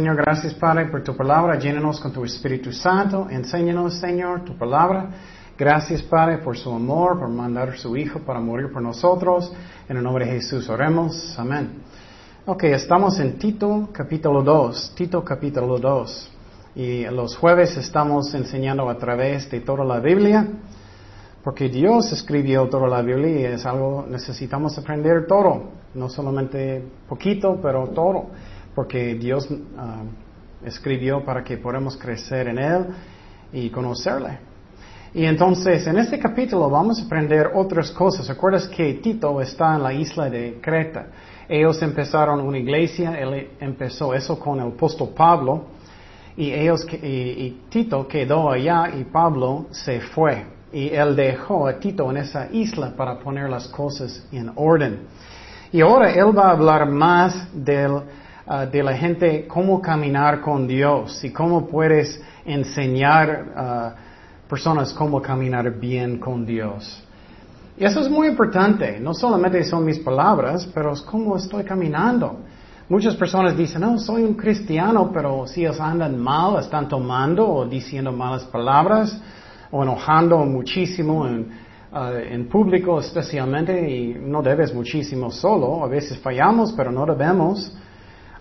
Señor, gracias Padre por tu palabra. Llénanos con tu Espíritu Santo. Enséñanos, Señor, tu palabra. Gracias Padre por su amor, por mandar a su Hijo para morir por nosotros. En el nombre de Jesús oremos. Amén. Ok, estamos en Tito capítulo 2. Tito capítulo 2. Y los jueves estamos enseñando a través de toda la Biblia. Porque Dios escribió toda la Biblia y es algo, necesitamos aprender todo, no solamente poquito, pero todo, porque Dios ah, escribió para que podamos crecer en Él y conocerle. Y entonces, en este capítulo vamos a aprender otras cosas. ¿Recuerdas que Tito está en la isla de Creta? Ellos empezaron una iglesia, él empezó eso con el apóstol Pablo, y, ellos, y Tito quedó allá y Pablo se fue y él dejó a Tito en esa isla para poner las cosas en orden. Y ahora él va a hablar más del, ah, de la gente cómo caminar con Dios y cómo puedes enseñar a personas cómo caminar bien con Dios. Y eso es muy importante. No solamente son mis palabras, pero es cómo estoy caminando. Muchas personas dicen, no, soy un cristiano, pero si andan mal, están tomando o diciendo malas palabras, o enojando muchísimo uh, en, público especialmente y no debes muchísimo solo, a veces fallamos pero no debemos.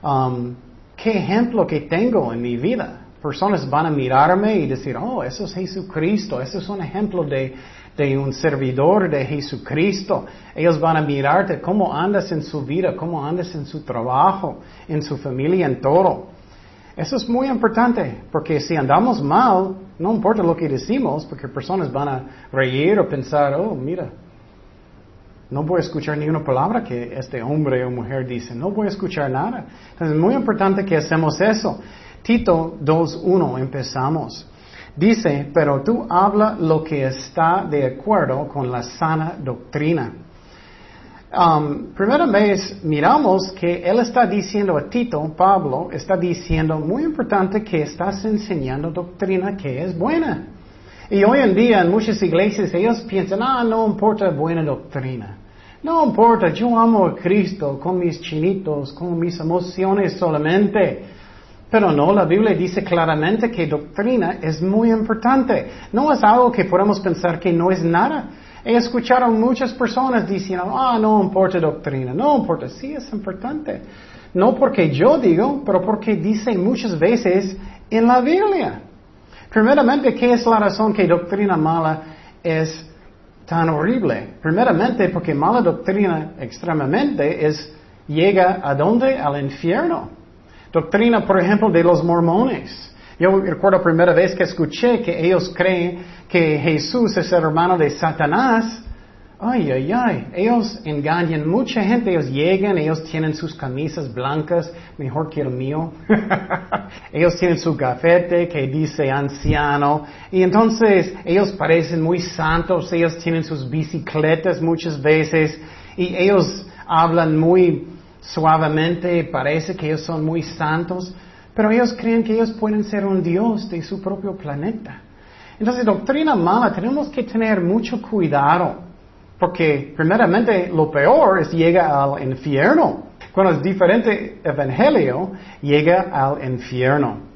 Um, ¿Qué ejemplo que tengo en mi vida? Personas van a mirarme y decir, oh, eso es Jesucristo, eso es un ejemplo de, de un servidor de Jesucristo. Ellos van a mirarte cómo andas en su vida, cómo andas en su trabajo, en su familia, en todo. Eso es muy importante, porque si andamos mal, no importa lo que decimos, porque personas van a reír o pensar, oh, mira, no voy a escuchar ni una palabra que este hombre o mujer dice, no voy a escuchar nada. Entonces es muy importante que hacemos eso. Tito 2.1 empezamos. Dice, pero tú habla lo que está de acuerdo con la sana doctrina Um, primera vez miramos que él está diciendo a Tito, Pablo, está diciendo muy importante que estás enseñando doctrina que es buena. Y hoy en día en muchas iglesias ellos piensan, ah, no importa buena doctrina. No importa, yo amo a Cristo con mis chinitos, con mis emociones solamente. Pero no, la Biblia dice claramente que doctrina es muy importante. No es algo que podemos pensar que no es nada. He escuchado muchas personas diciendo, ah, no importa doctrina, no importa, sí es importante. No porque yo digo, pero porque dice muchas veces en la Biblia. Primeramente, ¿qué es la razón que doctrina mala es tan horrible? Primeramente, porque mala doctrina extremadamente es, llega a dónde? Al infierno. Doctrina, por ejemplo, de los mormones. Yo recuerdo la primera vez que escuché que ellos creen que Jesús es el hermano de Satanás. Ay, ay, ay. Ellos engañan mucha gente. Ellos llegan, ellos tienen sus camisas blancas, mejor que el mío. ellos tienen su gafete que dice anciano. Y entonces ellos parecen muy santos. Ellos tienen sus bicicletas muchas veces. Y ellos hablan muy suavemente. Parece que ellos son muy santos. Pero ellos creen que ellos pueden ser un Dios de su propio planeta. Entonces, doctrina mala, tenemos que tener mucho cuidado, porque primeramente lo peor es llega al infierno. Cuando es diferente evangelio, llega al infierno.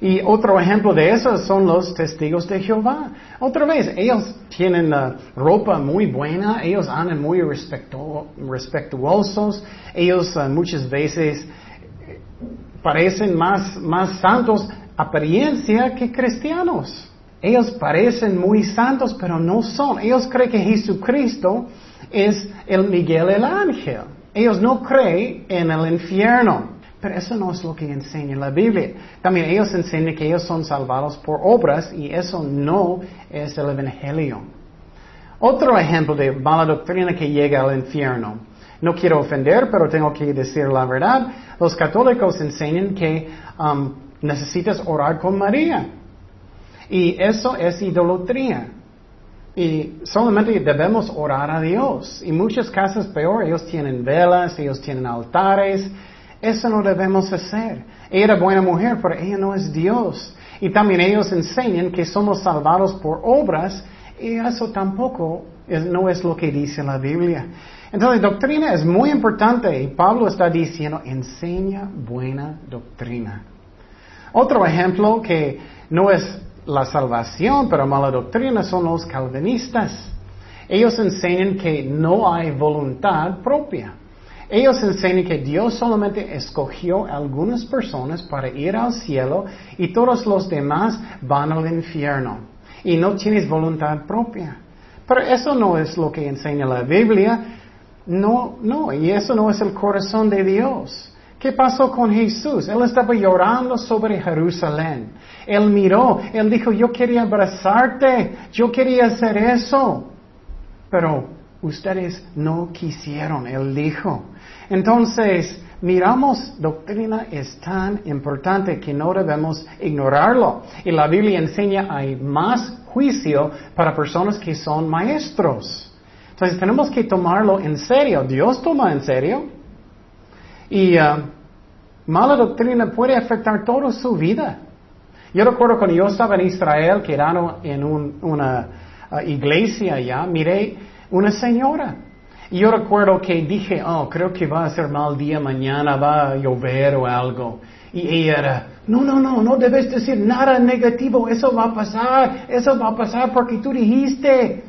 Y otro ejemplo de eso son los testigos de Jehová. Otra vez, ellos tienen uh, ropa muy buena, ellos andan muy respetuosos, ellos uh, muchas veces parecen más, más santos apariencia que cristianos. Ellos parecen muy santos, pero no son. Ellos creen que Jesucristo es el Miguel el ángel. Ellos no creen en el infierno. Pero eso no es lo que enseña la Biblia. También ellos enseñan que ellos son salvados por obras y eso no es el Evangelio. Otro ejemplo de mala doctrina que llega al infierno no quiero ofender, pero tengo que decir la verdad. Los católicos enseñan que um, necesitas orar con María. Y eso es idolatría. Y solamente debemos orar a Dios. Y muchas casas peor, ellos tienen velas, ellos tienen altares. Eso no debemos hacer. Ella era buena mujer, pero ella no es Dios. Y también ellos enseñan que somos salvados por obras y eso tampoco no es lo que dice la Biblia. Entonces, doctrina es muy importante y Pablo está diciendo, enseña buena doctrina. Otro ejemplo que no es la salvación, pero mala doctrina son los calvinistas. Ellos enseñan que no hay voluntad propia. Ellos enseñan que Dios solamente escogió algunas personas para ir al cielo y todos los demás van al infierno. Y no tienes voluntad propia. Pero eso no es lo que enseña la Biblia. No, no, y eso no es el corazón de Dios. ¿Qué pasó con Jesús? Él estaba llorando sobre Jerusalén. Él miró, él dijo, yo quería abrazarte, yo quería hacer eso. Pero ustedes no quisieron, él dijo. Entonces, miramos, doctrina es tan importante que no debemos ignorarlo. Y la Biblia enseña hay más juicio para personas que son maestros. Entonces tenemos que tomarlo en serio. Dios toma en serio. Y uh, mala doctrina puede afectar toda su vida. Yo recuerdo cuando yo estaba en Israel, quedando en una uh, iglesia allá, miré una señora. Y yo recuerdo que dije, oh, creo que va a ser mal día mañana, va a llover o algo. Y ella era, no, no, no, no debes decir nada negativo, eso va a pasar, eso va a pasar porque tú dijiste.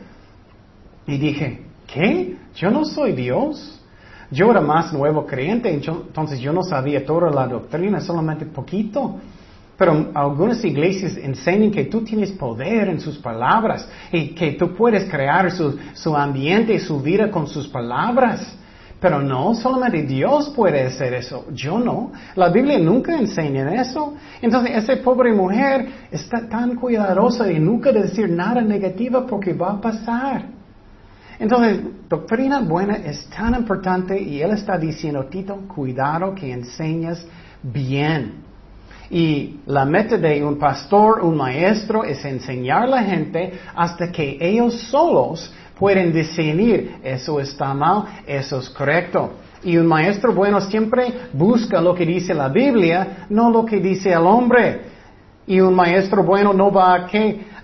Y dije, ¿qué? Yo no soy Dios. Yo era más nuevo creyente, entonces yo no sabía toda la doctrina, solamente poquito. Pero algunas iglesias enseñan que tú tienes poder en sus palabras y que tú puedes crear su, su ambiente su vida con sus palabras. Pero no, solamente Dios puede hacer eso. Yo no. La Biblia nunca enseña eso. Entonces, esa pobre mujer está tan cuidadosa y nunca decir nada negativo porque va a pasar. Entonces, doctrina buena es tan importante y él está diciendo, Tito, cuidado que enseñas bien. Y la meta de un pastor, un maestro, es enseñar a la gente hasta que ellos solos pueden discernir, eso está mal, eso es correcto. Y un maestro bueno siempre busca lo que dice la Biblia, no lo que dice el hombre. Y un maestro bueno no va a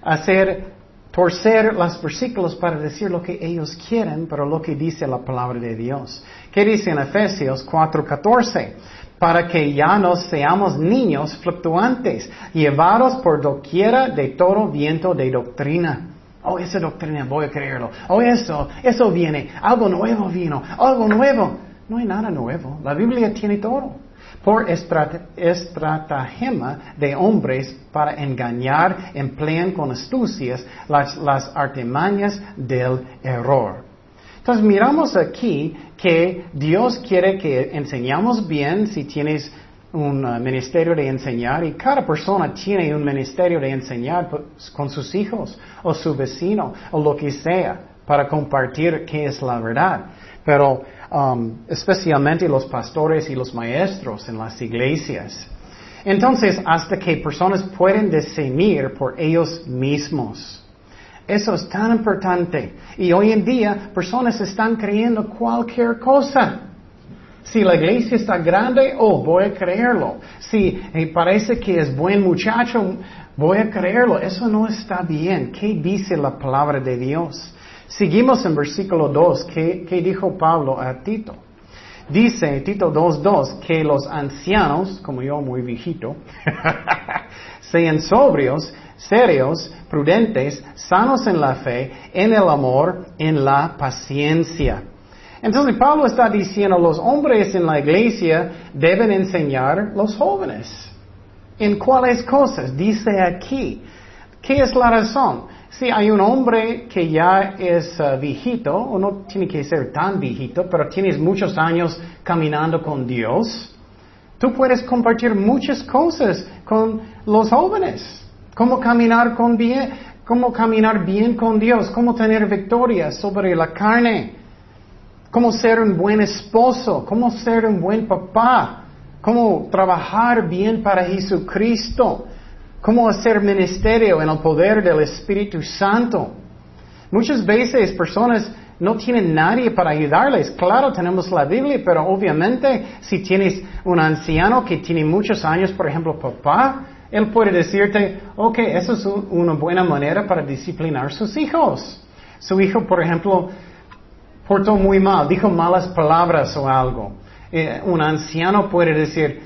hacer torcer los versículos para decir lo que ellos quieren, pero lo que dice la palabra de Dios. ¿Qué dice en Efesios 4:14? Para que ya no seamos niños fluctuantes, llevados por doquiera de todo viento de doctrina Oh, esa doctrina voy a creerlo. Oh, eso, eso viene. Algo nuevo vino. Algo nuevo. No hay nada nuevo. La Biblia tiene todo. Por estratagema de hombres para engañar, emplean con astucias las, artimañas del error. Entonces miramos aquí que Dios quiere que enseñamos bien si tienes un uh, ministerio de enseñar y cada persona tiene un ministerio de enseñar con sus hijos o su vecino o lo que sea para compartir qué es la verdad. Pero um, especialmente los pastores y los maestros en las iglesias. Entonces, hasta que personas pueden discernir por ellos mismos. Eso es tan importante. Y hoy en día, personas están creyendo cualquier cosa. Si la iglesia está grande, oh, voy a creerlo. Si parece que es buen muchacho, voy a creerlo. Eso no está bien. ¿Qué dice la palabra de Dios? Seguimos en versículo 2. ¿Qué, dijo Pablo a Tito? Dice Tito 2.2 que los ancianos, como yo muy viejito, sean sobrios, serios, prudentes, sanos en la fe, en el amor, en la paciencia. Entonces Pablo está diciendo, los hombres en la iglesia deben enseñar los jóvenes. ¿En cuáles cosas? Dice aquí. ¿Qué es la razón? Si hay un hombre que ya es uh, viejito, o no tiene que ser tan viejito, pero tienes muchos años caminando con Dios, tú puedes compartir muchas cosas con los jóvenes. Cómo caminar con bien, cómo caminar bien con Dios, cómo tener victoria sobre la carne cómo ser un buen esposo, cómo ser un buen papá, cómo trabajar bien para Jesucristo, cómo hacer ministerio en el poder del Espíritu Santo. Muchas veces personas no tienen nadie para ayudarles. Claro, tenemos la Biblia, pero obviamente si tienes un anciano que tiene muchos años, por ejemplo, papá, él puede decirte, ok, eso es una buena manera para disciplinar a sus hijos. Su hijo, por ejemplo, portó muy mal, dijo malas palabras o algo. Eh, un anciano puede decir,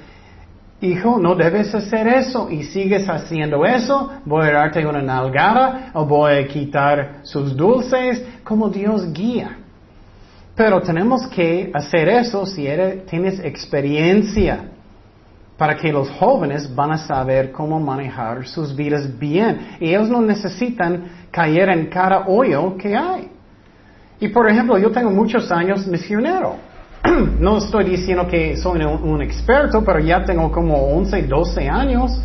hijo, no debes hacer eso y sigues haciendo eso, voy a darte una nalgada o voy a quitar sus dulces, como Dios guía. Pero tenemos que hacer eso si eres, tienes experiencia para que los jóvenes van a saber cómo manejar sus vidas bien. Y ellos no necesitan caer en cada hoyo que hay. Y por ejemplo, yo tengo muchos años misionero. no estoy diciendo que soy un, experto, pero ya tengo como 11, 12 años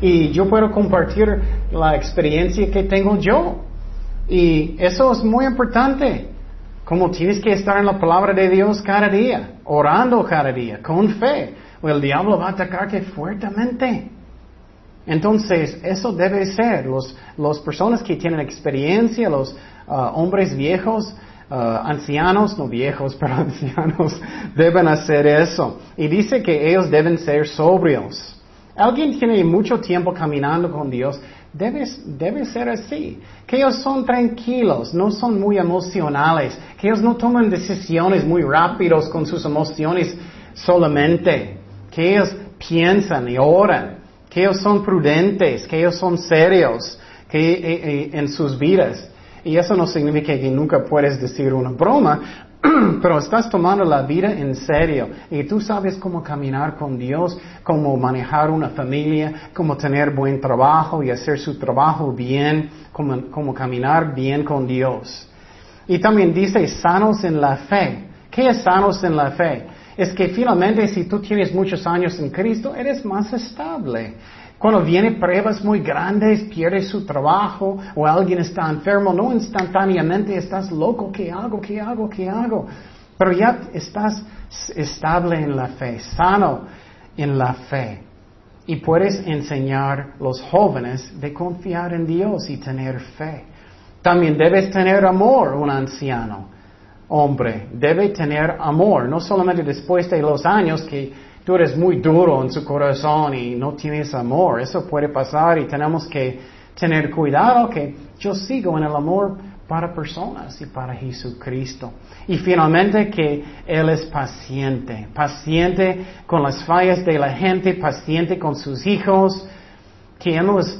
y yo puedo compartir la experiencia que tengo yo. Y eso es muy importante. Como tienes que estar en la palabra de Dios cada día, orando cada día, con fe, o el diablo va a atacarte fuertemente. Entonces, eso debe ser. Los, las personas que tienen experiencia, los ah, hombres viejos, ah, ancianos, no viejos, pero ancianos, deben hacer eso. Y dice que ellos deben ser sobrios. Alguien tiene mucho tiempo caminando con Dios, debe, debe ser así. Que ellos son tranquilos, no son muy emocionales, que ellos no toman decisiones muy rápidos con sus emociones solamente, que ellos piensan y oran, que ellos son prudentes, que ellos son serios que, eh, eh, en sus vidas. Y eso no significa que nunca puedes decir una broma, pero estás tomando la vida en serio y tú sabes cómo caminar con Dios, cómo manejar una familia, cómo tener buen trabajo y hacer su trabajo bien, cómo, caminar bien con Dios. Y también dice sanos en la fe. ¿Qué es sanos en la fe? Es que finalmente si tú tienes muchos años en Cristo, eres más estable. Cuando vienen pruebas muy grandes, pierdes su trabajo o alguien está enfermo, no instantáneamente estás loco, ¿qué hago? ¿Qué hago? ¿Qué hago? Pero ya estás estable en la fe, sano en la fe. Y puedes enseñar a los jóvenes de confiar en Dios y tener fe. También debes tener amor, un anciano, hombre. Debe tener amor, no solamente después de los años que tú eres muy duro en su corazón y no tienes amor. Eso puede pasar y tenemos que tener cuidado que yo sigo en el amor para personas y para Jesucristo. Y finalmente que Él es paciente, paciente con las fallas de la gente, paciente con sus hijos, que Él no es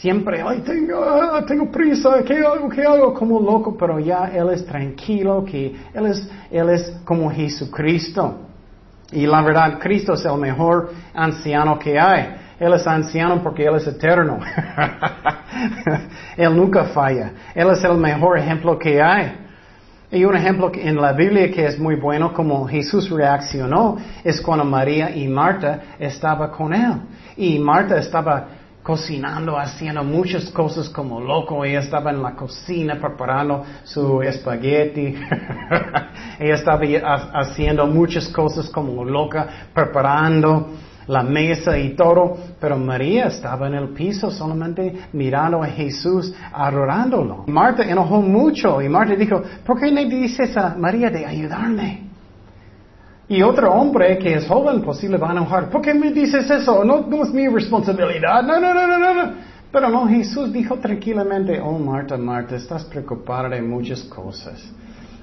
siempre, ay, tengo, ah, tengo prisa, ¿qué hago, qué hago? Como loco, pero ya Él es tranquilo, que Él es, Él es como Jesucristo. Y la verdad, Cristo es el mejor anciano que hay. Él es anciano porque Él es eterno. él nunca falla. Él es el mejor ejemplo que hay. Y un ejemplo en la Biblia que es muy bueno como Jesús reaccionó es cuando María y Marta estaban con Él. Y Marta estaba cocinando, haciendo muchas cosas como loco. Ella estaba en la cocina preparando su espagueti. Ella estaba haciendo muchas cosas como loca, preparando la mesa y todo. Pero María estaba en el piso solamente mirando a Jesús, adorándolo. Marta enojó mucho y Marta dijo, ¿por qué le dices a María de ayudarme? Y otro hombre que es joven, pues sí le va a enojar. ¿Por qué me dices eso? No, no es mi responsabilidad. No, no, no, no, no. Pero no, Jesús dijo tranquilamente, oh Marta, Marta, estás preocupada de muchas cosas.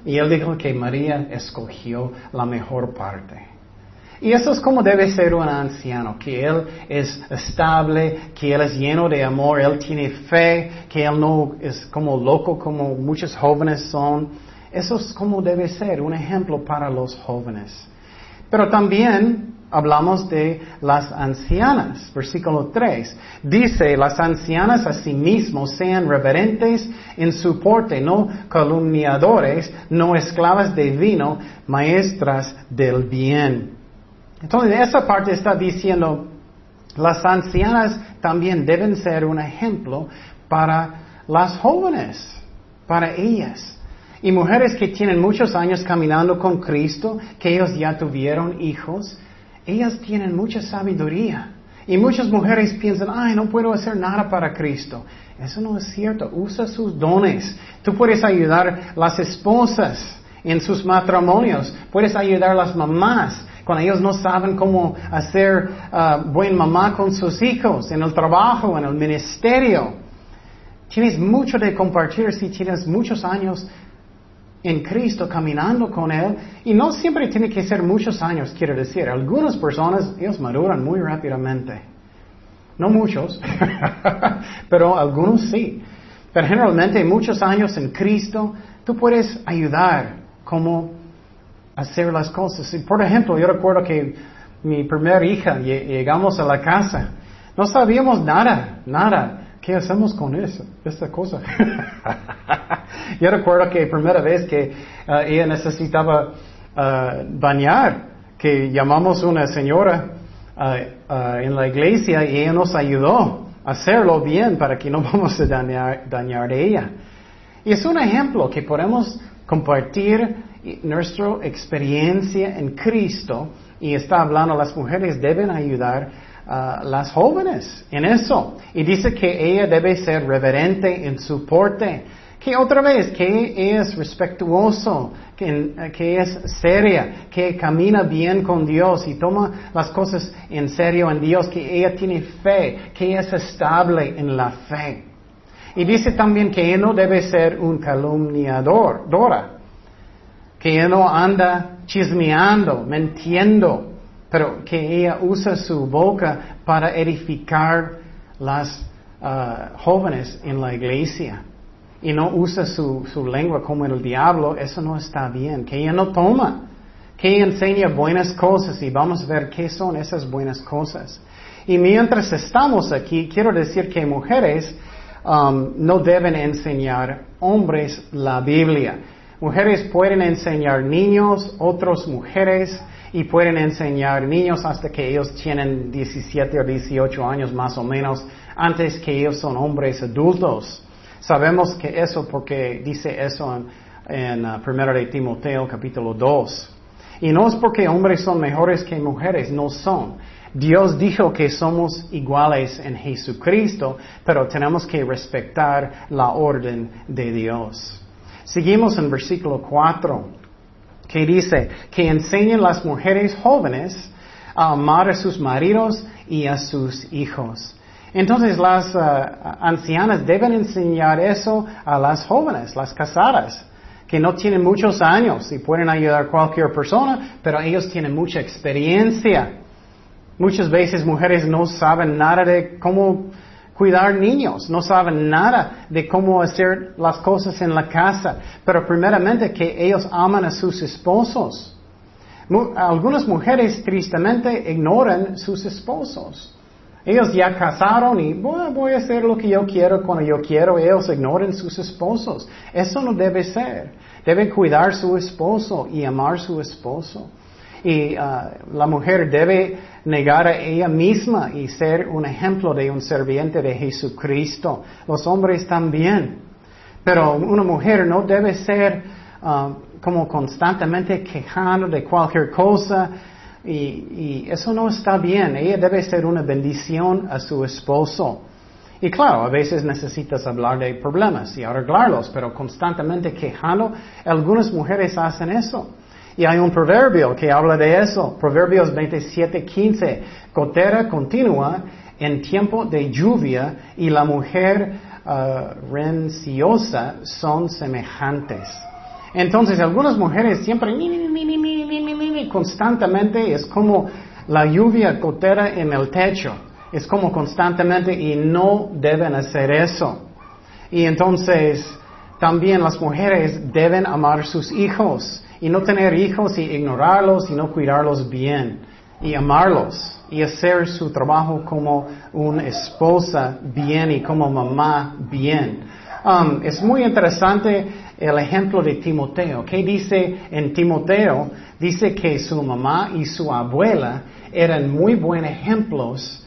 Y él dijo que María escogió la mejor parte. Y eso es como debe ser un anciano, que él es estable, que él es lleno de amor, él tiene fe, que él no es como loco como muchos jóvenes son. Eso es como debe ser, un ejemplo para los jóvenes. Pero también hablamos de las ancianas, versículo 3. Dice, las ancianas asimismo sean reverentes en su porte, no calumniadores, no esclavas de vino, maestras del bien. Entonces, esa parte está diciendo, las ancianas también deben ser un ejemplo para las jóvenes, para ellas. Y mujeres que tienen muchos años caminando con Cristo, que ellos ya tuvieron hijos, ellas tienen mucha sabiduría. Y muchas mujeres piensan, ay, no puedo hacer nada para Cristo. Eso no es cierto. Usa sus dones. Tú puedes ayudar las esposas en sus matrimonios. Puedes ayudar las mamás cuando ellos no saben cómo hacer uh, buen mamá con sus hijos, en el trabajo, en el ministerio. Tienes mucho de compartir si tienes muchos años en Cristo, caminando con Él, y no siempre tiene que ser muchos años, quiero decir. Algunas personas, ellos maduran muy rápidamente. No muchos, pero algunos sí. Pero generalmente muchos años en Cristo, tú puedes ayudar cómo hacer las cosas. por ejemplo, yo recuerdo que mi primera hija, llegamos a la casa, no sabíamos nada, nada. ¿Qué hacemos con eso, esta cosa? Yo recuerdo que primera vez que uh, ella necesitaba uh, bañar, que llamamos una señora uh, en la iglesia y ella nos ayudó a hacerlo bien para que no vamos a dañar, dañar a ella. Y es un ejemplo que podemos compartir nuestra experiencia en Cristo y está hablando, las mujeres deben ayudar las jóvenes en eso. Y dice que ella debe ser reverente en su porte. Que otra vez, que es respetuoso, que, que, es seria, que camina bien con Dios y toma las cosas en serio en Dios, que ella tiene fe, que es estable en la fe. Y dice también que ella no debe ser un calumniador, Dora, que ella no anda chismeando, mintiendo, pero que ella usa su boca para edificar las uh, jóvenes en la iglesia y no usa su, su lengua como el diablo, eso no está bien. Que ella no toma, que ella enseña buenas cosas y vamos a ver qué son esas buenas cosas. Y mientras estamos aquí, quiero decir que mujeres um, no deben enseñar hombres la Biblia. Mujeres pueden enseñar niños, otras mujeres, y pueden enseñar niños hasta que ellos tienen 17 o 18 años más o menos, antes que ellos son hombres adultos. Sabemos que eso porque dice eso en, en 1 uh, de Timoteo capítulo 2. Y no es porque hombres son mejores que mujeres, no son. Dios dijo que somos iguales en Jesucristo, pero tenemos que respetar la orden de Dios. Seguimos en versículo 4 que dice que enseñen las mujeres jóvenes a amar a sus maridos y a sus hijos. Entonces las uh, ancianas deben enseñar eso a las jóvenes, las casadas, que no tienen muchos años y pueden ayudar a cualquier persona, pero ellos tienen mucha experiencia. Muchas veces mujeres no saben nada de cómo cuidar niños, no saben nada de cómo hacer las cosas en la casa, pero primeramente que ellos aman a sus esposos. Algunas mujeres tristemente ignoran sus esposos. Ellos ya casaron y voy a hacer lo que yo quiero cuando yo quiero. Ellos ignoran sus esposos. Eso no debe ser. Deben cuidar su esposo y amar su esposo. Y uh, la mujer debe negar a ella misma y ser un ejemplo de un serviente de Jesucristo. Los hombres también. Pero una mujer no debe ser uh, como constantemente quejando de cualquier cosa y, y, eso no está bien. Ella debe ser una bendición a su esposo. Y claro, a veces necesitas hablar de problemas y arreglarlos, pero constantemente quejando, algunas mujeres hacen eso. Y hay un proverbio que habla de eso, Proverbios 27:15, gotera continua en tiempo de lluvia y la mujer uh, renciosa son semejantes. Entonces, algunas mujeres siempre constantemente es como la lluvia gotera en el techo. Es como constantemente y no deben hacer eso. Y entonces, también las mujeres deben amar sus hijos y no tener hijos y ignorarlos y no cuidarlos bien y amarlos y hacer su trabajo como una esposa bien y como mamá bien. Um, es muy interesante el ejemplo de Timoteo. ¿Qué dice en Timoteo? Dice que su mamá y su abuela eran muy buenos ejemplos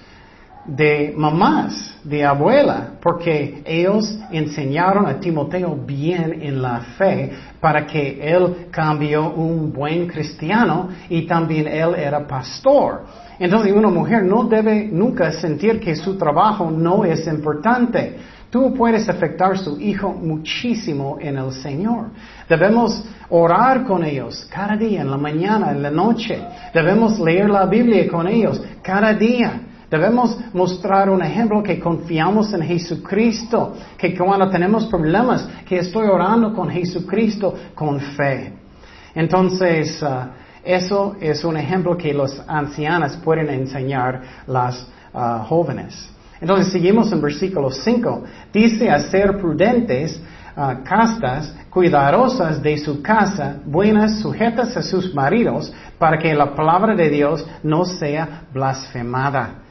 de mamás, de abuela, porque ellos enseñaron a Timoteo bien en la fe para que él cambió un buen cristiano y también él era pastor. Entonces una mujer no debe nunca sentir que su trabajo no es importante. Tú puedes afectar a su hijo muchísimo en el Señor. Debemos orar con ellos cada día, en la mañana, en la noche. Debemos leer la Biblia con ellos cada día. Debemos mostrar un ejemplo que confiamos en Jesucristo, que cuando tenemos problemas, que estoy orando con Jesucristo con fe. Entonces, uh, eso es un ejemplo que los ancianos pueden enseñar las uh, jóvenes. Entonces seguimos en versículo 5. Dice a ser prudentes, uh, castas, cuidadosas de su casa, buenas, sujetas a sus maridos, para que la palabra de Dios no sea blasfemada.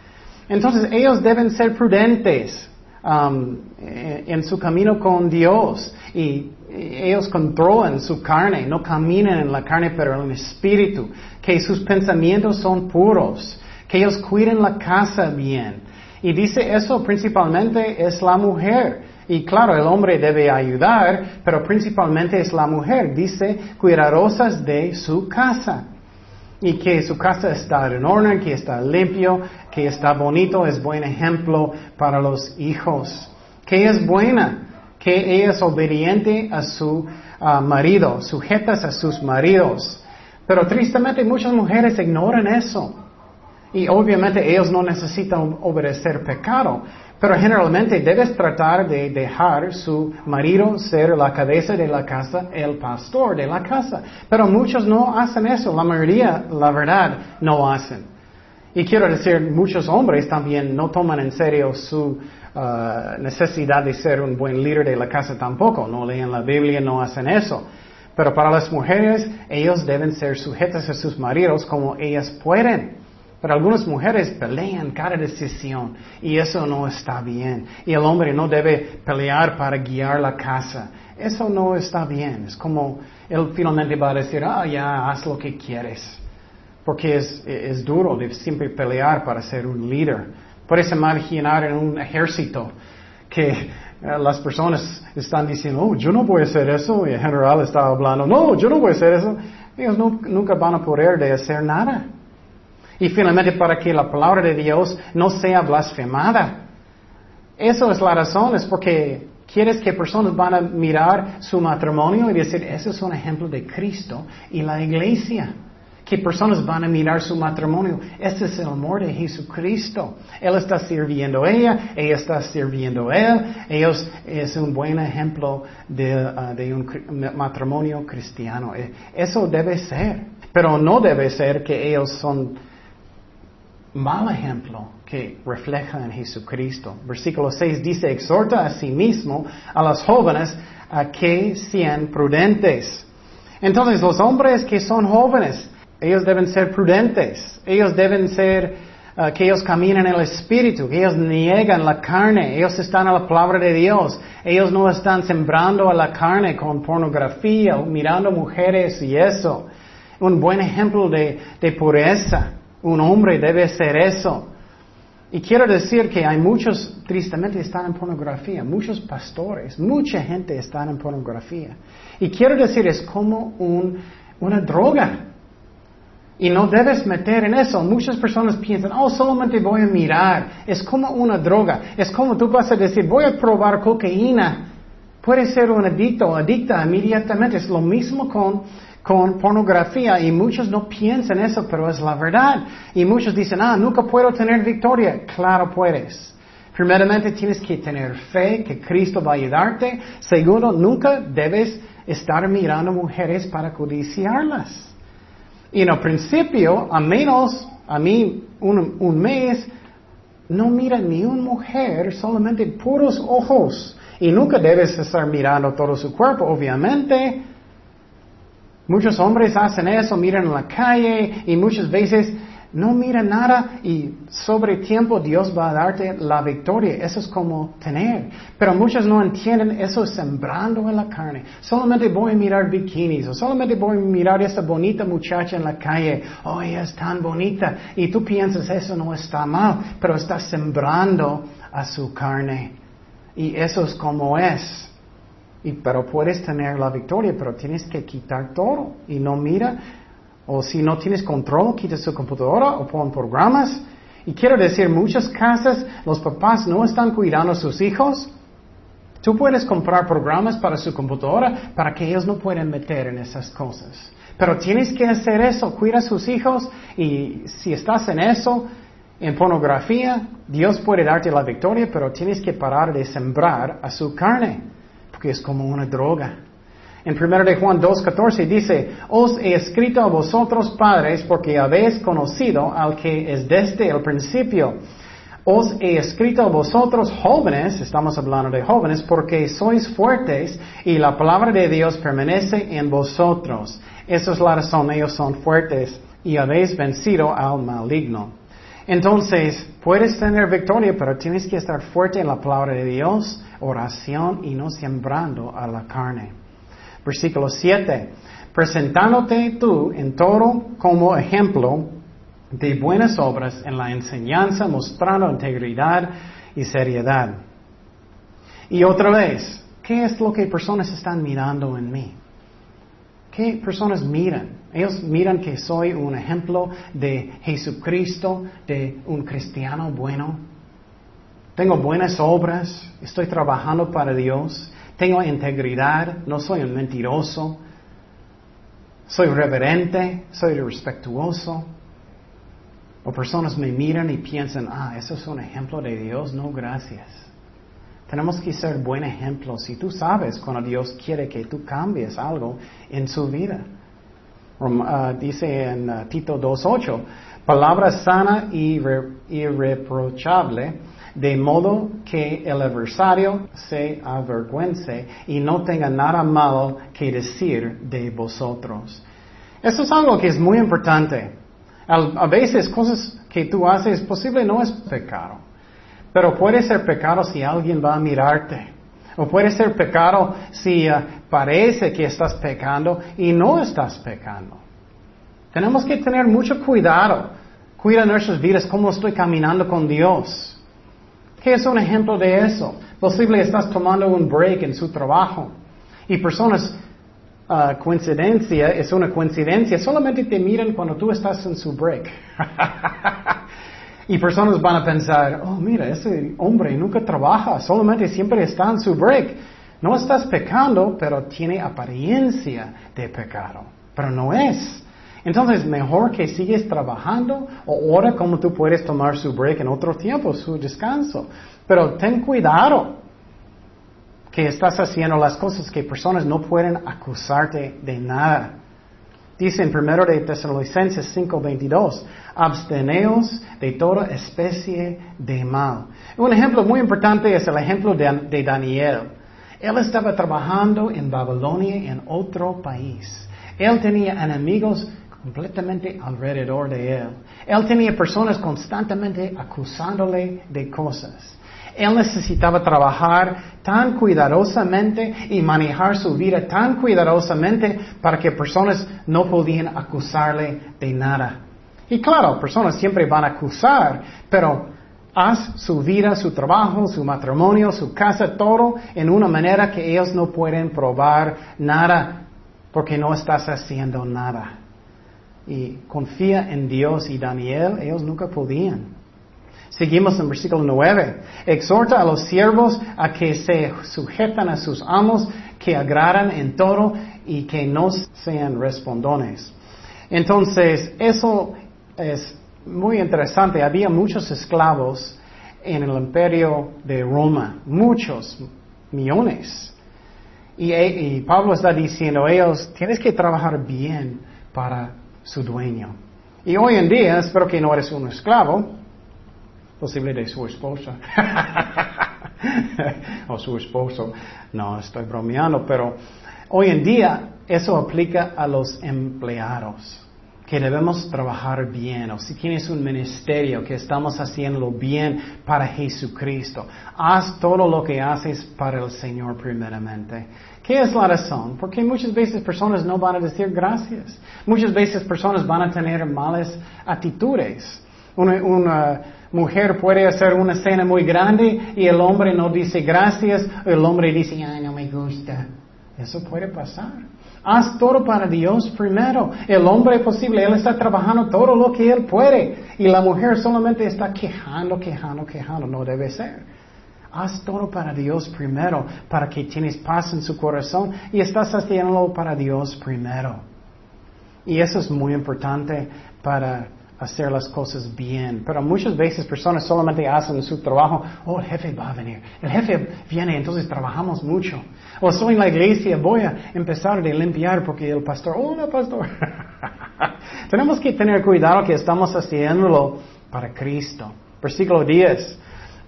Entonces ellos deben ser prudentes um, en su camino con Dios y ellos controlan su carne, no caminan en la carne pero en el espíritu, que sus pensamientos son puros, que ellos cuiden la casa bien. Y dice eso principalmente es la mujer. Y claro, el hombre debe ayudar, pero principalmente es la mujer. Dice cuidadosas de su casa. Y que su casa está en orden, que está limpio, que está bonito, es buen ejemplo para los hijos. Que es buena, que ella es obediente a su ah, marido, sujetas a sus maridos. Pero tristemente muchas mujeres ignoran eso. Y obviamente ellos no necesitan obedecer pecado, pero generalmente debes tratar de dejar su marido ser la cabeza de la casa, el pastor de la casa. Pero muchos no hacen eso, la mayoría, la verdad, no hacen. Y quiero decir, muchos hombres también no toman en serio su uh, necesidad de ser un buen líder de la casa tampoco, no leen la Biblia, no hacen eso. Pero para las mujeres, ellos deben ser sujetas a sus maridos como ellas pueden. Pero algunas mujeres pelean cada decisión y eso no está bien. Y el hombre no debe pelear para guiar la casa. Eso no está bien. Es como él finalmente va a decir, ah, ya, haz lo que quieres. Porque es, es duro de siempre pelear para ser un líder. Puedes imaginar en un ejército que eh, las personas están diciendo, oh, yo no voy a hacer eso, y el general está hablando, no, yo no voy a hacer eso. Ellos nunca van a poder de hacer nada. Y finalmente para que la palabra de Dios no sea blasfemada. Eso es la razón, es porque quieres que personas van a mirar su matrimonio y decir, ese es un ejemplo de Cristo y la iglesia. Que personas van a mirar su matrimonio. Ese es el amor de Jesucristo. Él está sirviendo a ella, ella está sirviendo a él. Ellos es un buen ejemplo de, uh, de un matrimonio cristiano. Eh, eso debe ser. Pero no debe ser que ellos son mal ejemplo que refleja en Jesucristo. Versículo 6 dice, exhorta a sí mismo a los jóvenes a que sean prudentes. Entonces los hombres que son jóvenes, ellos deben ser prudentes, ellos deben ser uh, que ellos caminen en el Espíritu, que ellos niegan la carne, ellos están a la palabra de Dios, ellos no están sembrando a la carne con pornografía, mirando mujeres y eso. Un buen ejemplo de pureza. Un hombre debe ser eso. Y quiero decir que hay muchos, tristemente, están en pornografía, muchos pastores, mucha gente está en pornografía. Y quiero decir, es como un, una droga. Y no debes meter en eso. Muchas personas piensan, oh, solamente voy a mirar. Es como una droga. Es como tú vas a decir, voy a probar cocaína. Puede ser un adicto o adicta inmediatamente. Es lo mismo con con pornografía y muchos no piensan eso, pero es la verdad. Y muchos dicen, ah, nunca puedo tener victoria. Claro puedes. Primeramente tienes que tener fe que Cristo va a ayudarte. Segundo, nunca debes estar mirando mujeres para codiciarlas. Y en el principio, a menos, a mí, un, un mes, no mira ni una mujer, solamente puros ojos. Y nunca debes estar mirando todo su cuerpo, obviamente. Muchos hombres hacen eso, miran en la calle y muchas veces no miran nada y sobre tiempo Dios va a darte la victoria. Eso es como tener. Pero muchos no entienden eso sembrando en la carne. Solamente voy a mirar bikinis o solamente voy a mirar esa bonita muchacha en la calle. Oh, ella es tan bonita. Y tú piensas eso no está mal, pero está sembrando a su carne. Y eso es como es pero puedes tener la victoria, pero tienes que quitar todo. Y no mira, o si no tienes control, quita su computadora o pon programas. Y quiero decir, muchas casas, los papás no están cuidando a sus hijos. Tú puedes comprar programas para su computadora para que ellos no puedan meter en esas cosas. Pero tienes que hacer eso, cuida a sus hijos y si estás en eso, En pornografía, Dios puede darte la victoria, pero tienes que parar de sembrar a su carne, porque es como una droga. En 1 de Juan 2.14 dice, os he escrito a vosotros padres porque habéis conocido al que es desde el principio. Os he escrito a vosotros jóvenes, estamos hablando de jóvenes, porque sois fuertes y la palabra de Dios permanece en vosotros. Esa es la razón, ellos son fuertes y habéis vencido al maligno. Entonces, puedes tener victoria, pero tienes que estar fuerte en la palabra de Dios, oración y no sembrando a la carne. Versículo 7. Presentándote tú en todo como ejemplo de buenas obras en la enseñanza, mostrando integridad y seriedad. Y otra vez, ¿qué es lo que personas están mirando en mí? ¿Qué personas miran? Ellos miran que soy un ejemplo de Jesucristo, de un cristiano bueno. Tengo buenas obras, estoy trabajando para Dios, tengo integridad, no soy un mentiroso, soy reverente, soy respetuoso. O personas me miran y piensan, ah, eso es un ejemplo de Dios, no gracias. Tenemos que ser buen ejemplo si tú sabes cuando Dios quiere que tú cambies algo en su vida. Ah, dice en uh, Tito 2.8, palabra sana y irreprochable, de modo que el adversario se avergüence y no tenga nada malo que decir de vosotros. Eso es algo que es muy importante. A, veces cosas que tú haces posible no es pecado, pero puede ser pecado si alguien va a mirarte. O puede ser pecado si uh, parece que estás pecando y no estás pecando. Tenemos que tener mucho cuidado. Cuida nuestras vidas, cómo estoy caminando con Dios. ¿Qué es un ejemplo de eso? Posible estás tomando un break en su trabajo y personas, uh, coincidencia, es una coincidencia, solamente te miran cuando tú estás en su break. Y personas van a pensar, oh, mira, ese hombre nunca trabaja, solamente siempre está en su break. No estás pecando, pero tiene apariencia de pecado, pero no es. Entonces, mejor que sigues trabajando o ahora como tú puedes tomar su break en otro tiempo, su descanso. Pero ten cuidado que estás haciendo las cosas que personas no pueden acusarte de nada. Dice en 1 de Tesalonicenses 5:22, absteneos de toda especie de mal. Un ejemplo muy importante es el ejemplo de, Daniel. Él estaba trabajando en Babilonia, en otro país. Él tenía enemigos completamente alrededor de él. Él tenía personas constantemente acusándole de cosas. Él necesitaba trabajar tan cuidadosamente y manejar su vida tan cuidadosamente para que personas no podían acusarle de nada. Y claro, personas siempre van a acusar, pero haz su vida, su trabajo, su matrimonio, su casa, todo en una manera que ellos no pueden probar nada porque no estás haciendo nada. Y confía en Dios y Daniel, ellos nunca podían. Seguimos en versículo 9. Exhorta a los siervos a que se sujetan a sus amos, que agradan en todo y que no sean respondones. Entonces, eso es muy interesante. Había muchos esclavos en el imperio de Roma, muchos, millones. Y, y Pablo está diciendo a ellos, tienes que trabajar bien para su dueño. Y hoy en día, espero que no eres un esclavo, posible de su esposa o su esposo. No, estoy bromeando, pero hoy en día eso aplica a los empleados que debemos trabajar bien, o si tienes un ministerio, que estamos haciéndolo bien para Jesucristo. Haz todo lo que haces para el Señor primeramente. ¿Qué es la razón? Porque muchas veces personas no van a decir gracias. Muchas veces personas van a tener malas actitudes. Una, mujer puede hacer una cena muy grande y el hombre no dice gracias, el hombre dice, ay, no me gusta. Eso puede pasar. Haz todo para Dios primero. El hombre es posible, él está trabajando todo lo que él puede. Y la mujer solamente está quejando, quejando, quejando. No debe ser. Haz todo para Dios primero, para que tienes paz en su corazón y estás haciéndolo para Dios primero. Y eso es muy importante para hacer las cosas bien. Pero muchas veces personas solamente hacen su trabajo, oh, el jefe va a venir, el jefe viene, entonces trabajamos mucho. O estoy en la iglesia, voy a empezar a limpiar porque el pastor, hola pastor. Tenemos que tener cuidado que estamos haciéndolo para Cristo. Versículo 10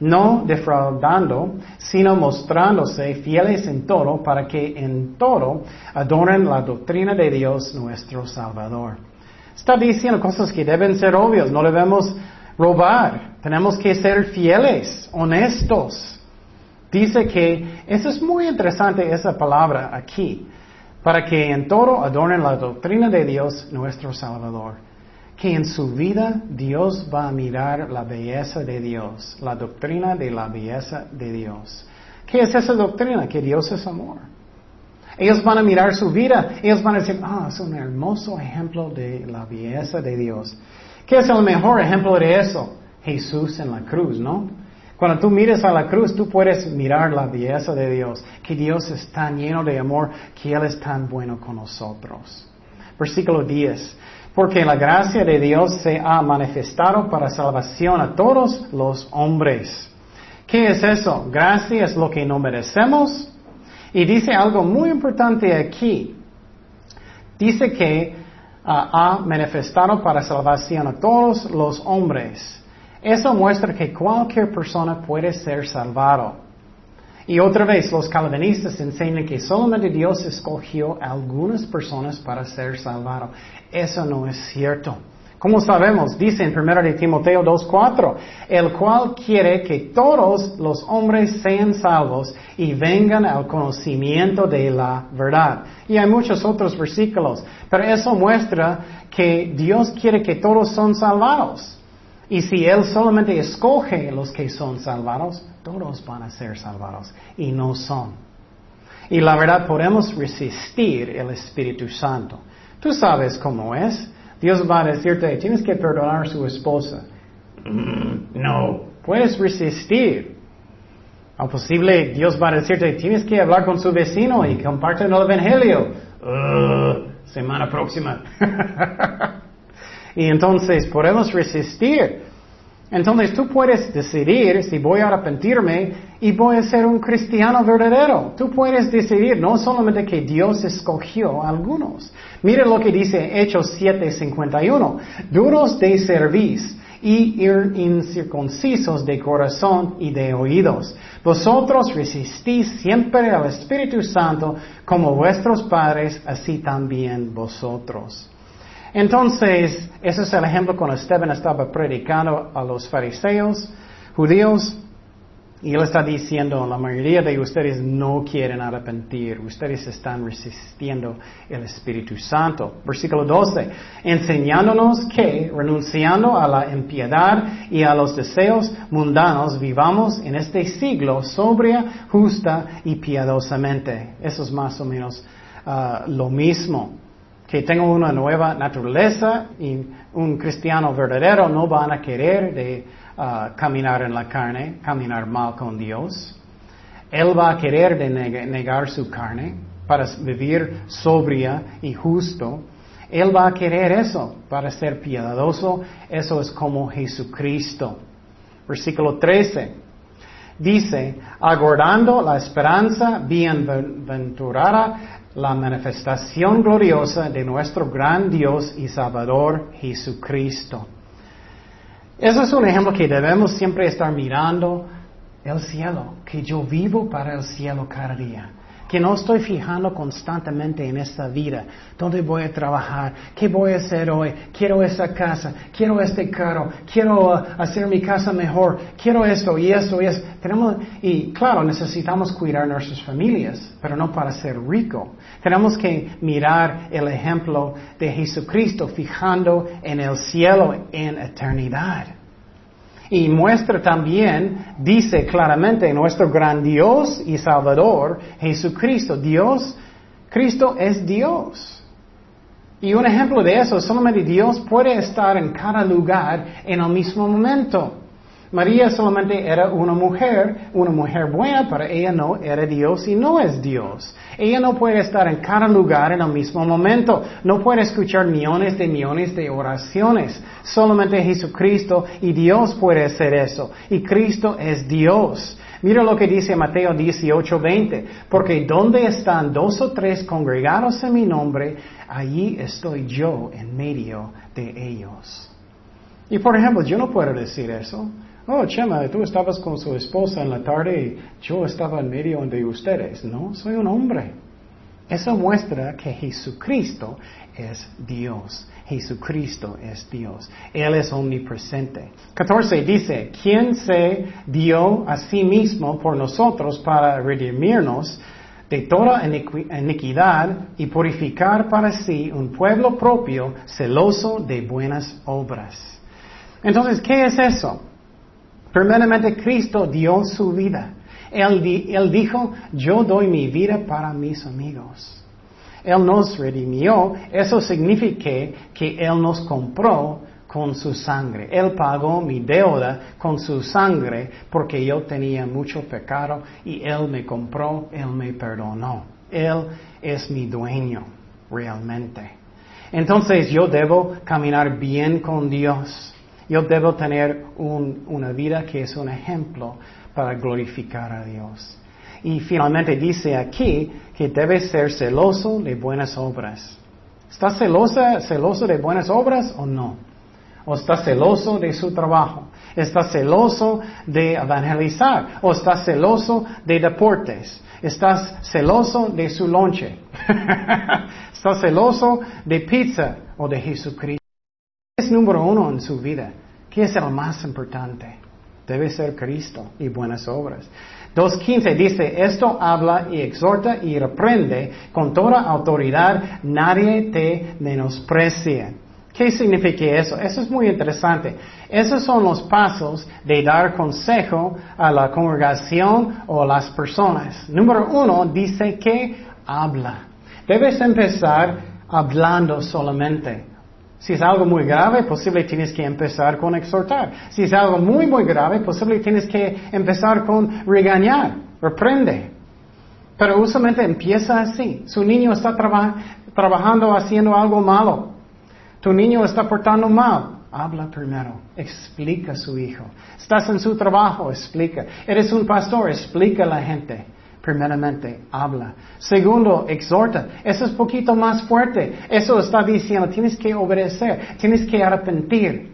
no defraudando, sino mostrándose fieles en todo, para que en todo adoren la doctrina de Dios nuestro Salvador. Está diciendo cosas que deben ser obvias, no debemos robar, tenemos que ser fieles, honestos. Dice que, eso es muy interesante esa palabra aquí, para que en todo adoren la doctrina de Dios nuestro Salvador que en su vida Dios va a mirar la belleza de Dios, la doctrina de la belleza de Dios. ¿Qué es esa doctrina? Que Dios es amor. Ellos van a mirar su vida, ellos van a decir, ah, es un hermoso ejemplo de la belleza de Dios. ¿Qué es el mejor ejemplo de eso? Jesús en la cruz, ¿no? Cuando tú mires a la cruz, tú puedes mirar la belleza de Dios, que Dios es tan lleno de amor, que Él es tan bueno con nosotros. Versículo 10 porque la gracia de Dios se ha manifestado para salvación a todos los hombres. ¿Qué es eso? Gracia es lo que no merecemos. Y dice algo muy importante aquí. Dice que ah, ha manifestado para salvación a todos los hombres. Eso muestra que cualquier persona puede ser salvado. Y otra vez, los calvinistas enseñan que solamente Dios escogió a algunas personas para ser salvados. Eso no es cierto. Como sabemos, dice en 1 de Timoteo 2.4, el cual quiere que todos los hombres sean salvos y vengan al conocimiento de la verdad. Y hay muchos otros versículos, pero eso muestra que Dios quiere que todos son salvados. Y si Él solamente escoge los que son salvados, todos van a ser salvados y no son. Y la verdad podemos resistir el Espíritu Santo. Tú sabes cómo es. Dios va a decirte, tienes que perdonar a su esposa. Mm, no, puedes resistir. Al posible, Dios va a decirte, tienes que hablar con su vecino y compartir el Evangelio. Uh, semana próxima. Y entonces podemos resistir. Entonces tú puedes decidir si voy a arrepentirme y voy a ser un cristiano verdadero. Tú puedes decidir, no solamente que Dios escogió a algunos. Mire lo que dice Hechos 7:51. Duros de cerviz y incircuncisos de corazón y de oídos. Vosotros resistís siempre al Espíritu Santo como vuestros padres, así también vosotros. Entonces, ese es el ejemplo cuando Esteban estaba predicando a los fariseos judíos y él está diciendo, la mayoría de ustedes no quieren arrepentir, ustedes están resistiendo el Espíritu Santo. Versículo 12, enseñándonos que, renunciando a la impiedad y a los deseos mundanos, vivamos en este siglo sobria, justa y piadosamente. Eso es más o menos ah, lo mismo que tengo una nueva naturaleza y un cristiano verdadero no van a querer de uh, caminar en la carne, caminar mal con Dios. Él va a querer de negar su carne para vivir sobria y justo. Él va a querer eso para ser piadoso. Eso es como Jesucristo. Versículo 13. Dice, aguardando la esperanza bienaventurada la manifestación gloriosa de nuestro gran Dios y Salvador Jesucristo. Eso es un ejemplo que debemos siempre estar mirando el cielo, que yo vivo para el cielo cada día que no estoy fijando constantemente en esta vida. ¿Dónde voy a trabajar? ¿Qué voy a hacer hoy? Quiero esa casa, quiero este carro, quiero uh, hacer mi casa mejor, quiero esto y esto y esto. Tenemos, y claro, necesitamos cuidar nuestras familias, pero no para ser rico. Tenemos que mirar el ejemplo de Jesucristo fijando en el cielo en eternidad. Y muestra también, dice claramente, nuestro gran Dios y Salvador, Jesucristo. Dios, Cristo es Dios. Y un ejemplo de eso, solamente Dios puede estar en cada lugar en el mismo momento. María solamente era una mujer, una mujer buena, pero ella no era Dios y no es Dios. Ella no puede estar en cada lugar en el mismo momento. No puede escuchar millones de millones de oraciones. Solamente Jesucristo y Dios puede hacer eso. Y Cristo es Dios. Mira lo que dice Mateo 18, 20. Porque donde están dos o tres congregados en mi nombre, allí estoy yo en medio de ellos. Y por ejemplo, yo no puedo decir eso. Oh, Chema, tú estabas con su esposa en la tarde y yo estaba en medio de ustedes. No, soy un hombre. Eso muestra que Jesucristo es Dios. Jesucristo es Dios. Él es omnipresente. 14 dice, ¿quién se dio a sí mismo por nosotros para redimirnos de toda iniquidad y purificar para sí un pueblo propio celoso de buenas obras? Entonces, ¿qué es eso? Primeramente, Cristo dio su vida. Él, dijo, yo doy mi vida para mis amigos. Él nos redimió. Eso significa que Él nos compró con su sangre. Él pagó mi deuda con su sangre porque yo tenía mucho pecado y Él me compró, Él me perdonó. Él es mi dueño, realmente. Entonces yo debo caminar bien con Dios. Yo debo tener una vida que es un ejemplo para glorificar a Dios. Y finalmente dice aquí que debe ser celoso de buenas obras. ¿Está celosa, celoso de buenas obras o no? ¿O está celoso de su trabajo? ¿Está celoso de evangelizar? ¿O está celoso de deportes? ¿Estás celoso de su lonche? ¿Está celoso de pizza o de Jesucristo? Es número uno en su vida? ¿Qué es el más importante? Debe ser Cristo y buenas obras. 2.15 dice, esto habla y exhorta y reprende con toda autoridad, nadie te menosprecie. ¿Qué significa eso? Eso es muy interesante. Esos son los pasos de dar consejo a la congregación o a las personas. Número uno dice que habla. Debes empezar hablando solamente. Si es algo muy grave, posible tienes que empezar con exhortar. Si es algo muy, muy grave, posible tienes que empezar con regañar, reprende. Pero usualmente empieza así. Su niño está trabajando haciendo algo malo. Tu niño está portando mal. Habla primero, explica a su hijo. Estás en su trabajo, explica. Eres un pastor, explica a la gente primeramente habla. Segundo, exhorta. Eso es poquito más fuerte. Eso está diciendo, tienes que obedecer, tienes que arrepentir.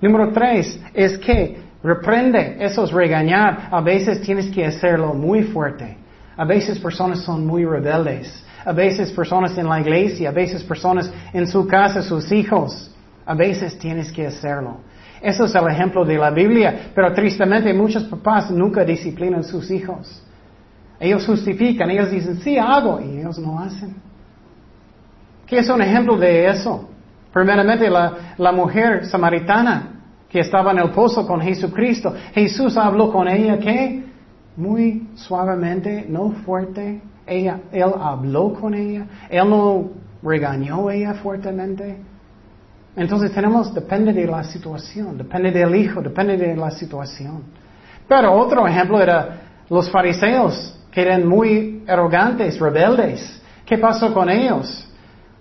Número tres, es que reprende. Eso es regañar. A veces tienes que hacerlo muy fuerte. A veces personas son muy rebeldes. A veces personas en la iglesia, a veces personas en su casa, sus hijos. A veces tienes que hacerlo. Eso es el ejemplo de la Biblia, pero tristemente muchos papás nunca disciplinan a sus hijos. Ellos justifican, ellos dicen, sí, hago, y ellos no hacen. ¿Qué es un ejemplo de eso? Primeramente, la, mujer samaritana que estaba en el pozo con Jesucristo. Jesús habló con ella, ¿qué? Muy suavemente, no fuerte. Ella, él habló con ella. Él no regañó a ella fuertemente. Entonces tenemos, depende de la situación, depende del hijo, depende de la situación. Pero otro ejemplo era los fariseos que eran muy arrogantes, rebeldes. ¿Qué pasó con ellos?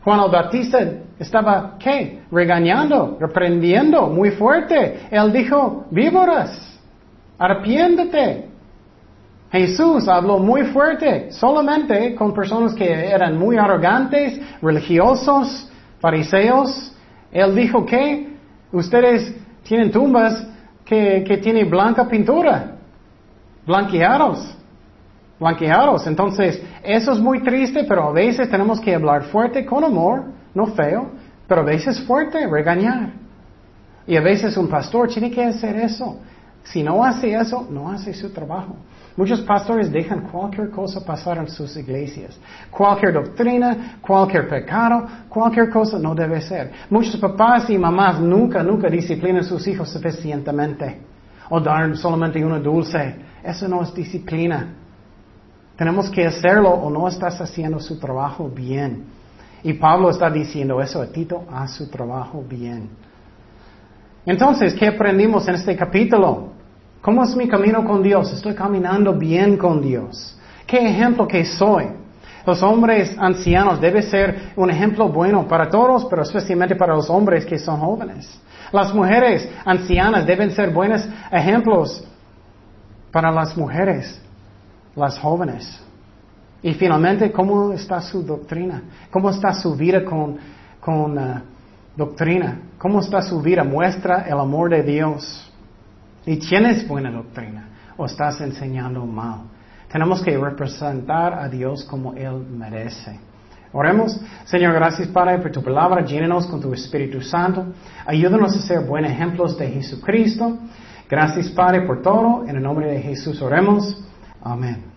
Juan el Bautista estaba, ¿qué? Regañando, reprendiendo muy fuerte. Él dijo, víboras, arrepiéntete. Jesús habló muy fuerte, solamente con personas que eran muy arrogantes, religiosos, fariseos. Él dijo que ustedes tienen tumbas que tienen blanca pintura, blanqueados blanqueados. Entonces, eso es muy triste, pero a veces tenemos que hablar fuerte con amor, no feo, pero a veces fuerte, regañar. Y a veces un pastor tiene que hacer eso. Si no hace eso, no hace su trabajo. Muchos pastores dejan cualquier cosa pasar en sus iglesias. Cualquier doctrina, cualquier pecado, cualquier cosa no debe ser. Muchos papás y mamás nunca, nunca disciplinan a sus hijos suficientemente. O dar solamente una dulce. Eso no es disciplina. Tenemos que hacerlo o no estás haciendo su trabajo bien. Y Pablo está diciendo eso a Tito, haz su trabajo bien. Entonces, ¿qué aprendimos en este capítulo? ¿Cómo es mi camino con Dios? Estoy caminando bien con Dios. ¿Qué ejemplo que soy? Los hombres ancianos deben ser un ejemplo bueno para todos, pero especialmente para los hombres que son jóvenes. Las mujeres ancianas deben ser buenos ejemplos para las mujeres, las jóvenes. Y finalmente, ¿cómo está su doctrina? ¿Cómo está su vida con, con uh, doctrina? ¿Cómo está su vida? Muestra el amor de Dios. ¿Y tienes buena doctrina? ¿O estás enseñando mal? Tenemos que representar a Dios como Él merece. Oremos. Señor, gracias Padre por tu palabra. Llénenos con tu Espíritu Santo. Ayúdanos a ser buenos ejemplos de Jesucristo. Gracias Padre por todo. En el nombre de Jesús oremos. Amén.